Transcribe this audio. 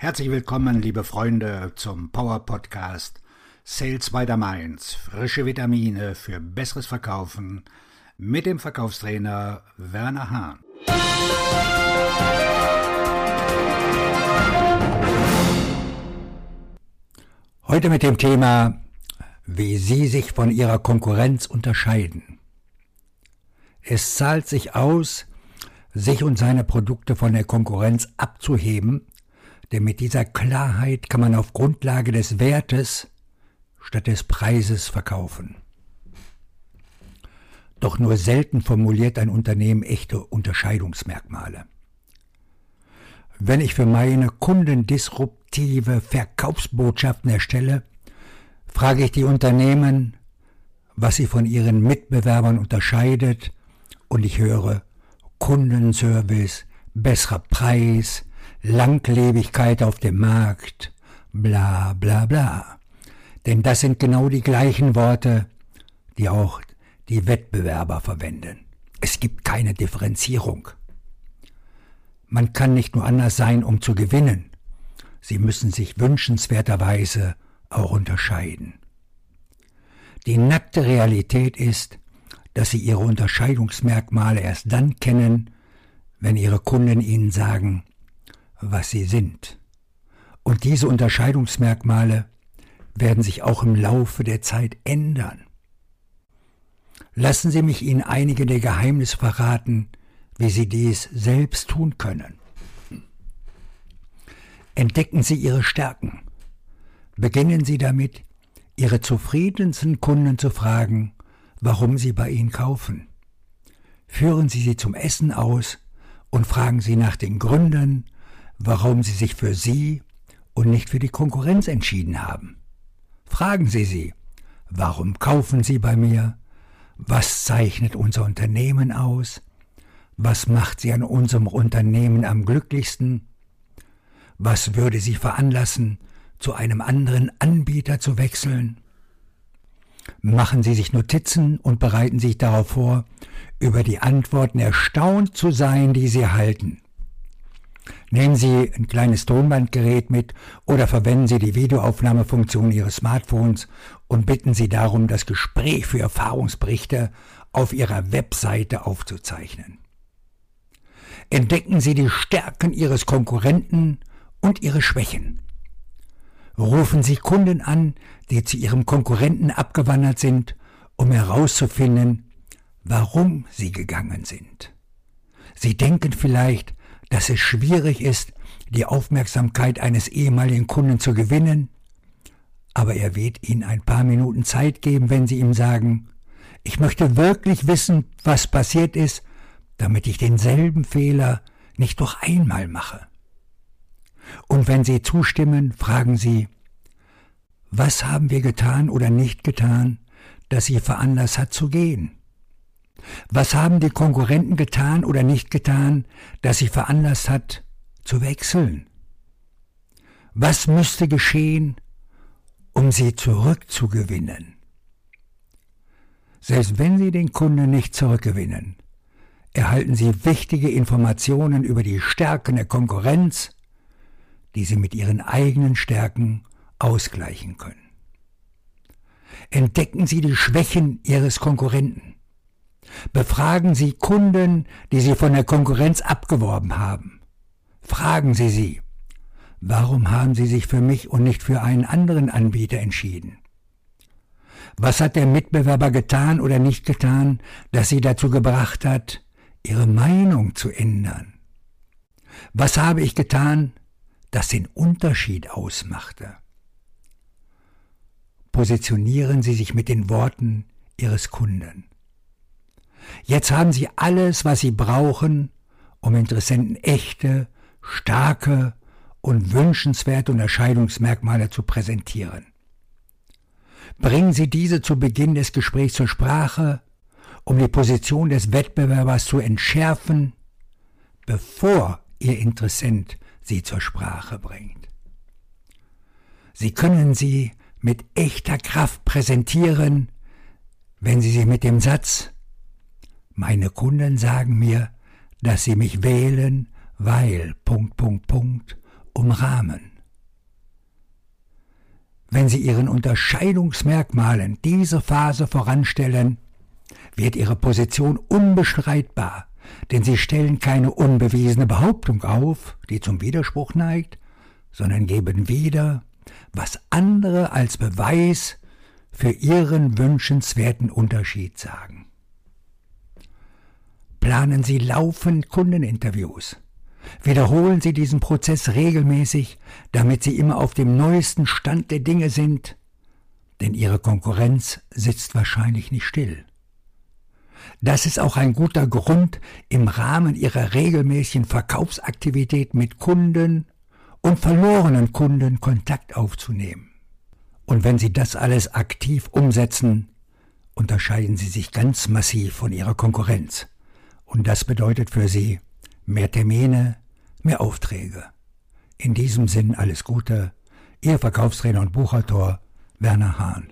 Herzlich willkommen, liebe Freunde, zum Power Podcast Sales by the Mainz. Frische Vitamine für besseres Verkaufen mit dem Verkaufstrainer Werner Hahn. Heute mit dem Thema, wie Sie sich von Ihrer Konkurrenz unterscheiden. Es zahlt sich aus, sich und seine Produkte von der Konkurrenz abzuheben denn mit dieser Klarheit kann man auf Grundlage des Wertes statt des Preises verkaufen. Doch nur selten formuliert ein Unternehmen echte Unterscheidungsmerkmale. Wenn ich für meine Kunden disruptive Verkaufsbotschaften erstelle, frage ich die Unternehmen, was sie von ihren Mitbewerbern unterscheidet, und ich höre Kundenservice, besserer Preis, Langlebigkeit auf dem Markt, bla bla bla. Denn das sind genau die gleichen Worte, die auch die Wettbewerber verwenden. Es gibt keine Differenzierung. Man kann nicht nur anders sein, um zu gewinnen. Sie müssen sich wünschenswerterweise auch unterscheiden. Die nackte Realität ist, dass Sie Ihre Unterscheidungsmerkmale erst dann kennen, wenn Ihre Kunden Ihnen sagen, was sie sind. Und diese Unterscheidungsmerkmale werden sich auch im Laufe der Zeit ändern. Lassen Sie mich Ihnen einige der Geheimnisse verraten, wie Sie dies selbst tun können. Entdecken Sie Ihre Stärken. Beginnen Sie damit, Ihre zufriedensten Kunden zu fragen, warum sie bei Ihnen kaufen. Führen Sie sie zum Essen aus und fragen Sie nach den Gründen, warum Sie sich für Sie und nicht für die Konkurrenz entschieden haben. Fragen Sie sie, warum kaufen Sie bei mir? Was zeichnet unser Unternehmen aus? Was macht Sie an unserem Unternehmen am glücklichsten? Was würde Sie veranlassen, zu einem anderen Anbieter zu wechseln? Machen Sie sich Notizen und bereiten sich darauf vor, über die Antworten erstaunt zu sein, die Sie erhalten. Nehmen Sie ein kleines Tonbandgerät mit oder verwenden Sie die Videoaufnahmefunktion Ihres Smartphones und bitten Sie darum, das Gespräch für Erfahrungsberichte auf Ihrer Webseite aufzuzeichnen. Entdecken Sie die Stärken Ihres Konkurrenten und Ihre Schwächen. Rufen Sie Kunden an, die zu Ihrem Konkurrenten abgewandert sind, um herauszufinden, warum sie gegangen sind. Sie denken vielleicht, dass es schwierig ist, die Aufmerksamkeit eines ehemaligen Kunden zu gewinnen, aber er wird Ihnen ein paar Minuten Zeit geben, wenn Sie ihm sagen, ich möchte wirklich wissen, was passiert ist, damit ich denselben Fehler nicht noch einmal mache. Und wenn Sie zustimmen, fragen Sie, was haben wir getan oder nicht getan, das Sie veranlasst hat zu gehen? Was haben die Konkurrenten getan oder nicht getan, das sie veranlasst hat, zu wechseln? Was müsste geschehen, um sie zurückzugewinnen? Selbst wenn Sie den Kunden nicht zurückgewinnen, erhalten Sie wichtige Informationen über die Stärken der Konkurrenz, die Sie mit Ihren eigenen Stärken ausgleichen können. Entdecken Sie die Schwächen Ihres Konkurrenten. Befragen Sie Kunden, die Sie von der Konkurrenz abgeworben haben. Fragen Sie sie, warum haben Sie sich für mich und nicht für einen anderen Anbieter entschieden? Was hat der Mitbewerber getan oder nicht getan, das Sie dazu gebracht hat, Ihre Meinung zu ändern? Was habe ich getan, das den Unterschied ausmachte? Positionieren Sie sich mit den Worten Ihres Kunden. Jetzt haben sie alles, was sie brauchen, um Interessenten echte, starke und wünschenswerte Unterscheidungsmerkmale zu präsentieren. Bringen Sie diese zu Beginn des Gesprächs zur Sprache, um die Position des Wettbewerbers zu entschärfen, bevor Ihr Interessent sie zur Sprache bringt. Sie können sie mit echter Kraft präsentieren, wenn Sie sie mit dem Satz meine Kunden sagen mir, dass sie mich wählen, weil Punkt, Punkt, Punkt umrahmen. Wenn Sie Ihren Unterscheidungsmerkmalen diese Phase voranstellen, wird Ihre Position unbestreitbar, denn Sie stellen keine unbewiesene Behauptung auf, die zum Widerspruch neigt, sondern geben wieder, was andere als Beweis für Ihren wünschenswerten Unterschied sagen. Planen Sie laufend Kundeninterviews. Wiederholen Sie diesen Prozess regelmäßig, damit Sie immer auf dem neuesten Stand der Dinge sind, denn Ihre Konkurrenz sitzt wahrscheinlich nicht still. Das ist auch ein guter Grund, im Rahmen Ihrer regelmäßigen Verkaufsaktivität mit Kunden und verlorenen Kunden Kontakt aufzunehmen. Und wenn Sie das alles aktiv umsetzen, unterscheiden Sie sich ganz massiv von Ihrer Konkurrenz. Und das bedeutet für Sie mehr Termine, mehr Aufträge. In diesem Sinn alles Gute, Ihr Verkaufstrainer und Buchautor Werner Hahn.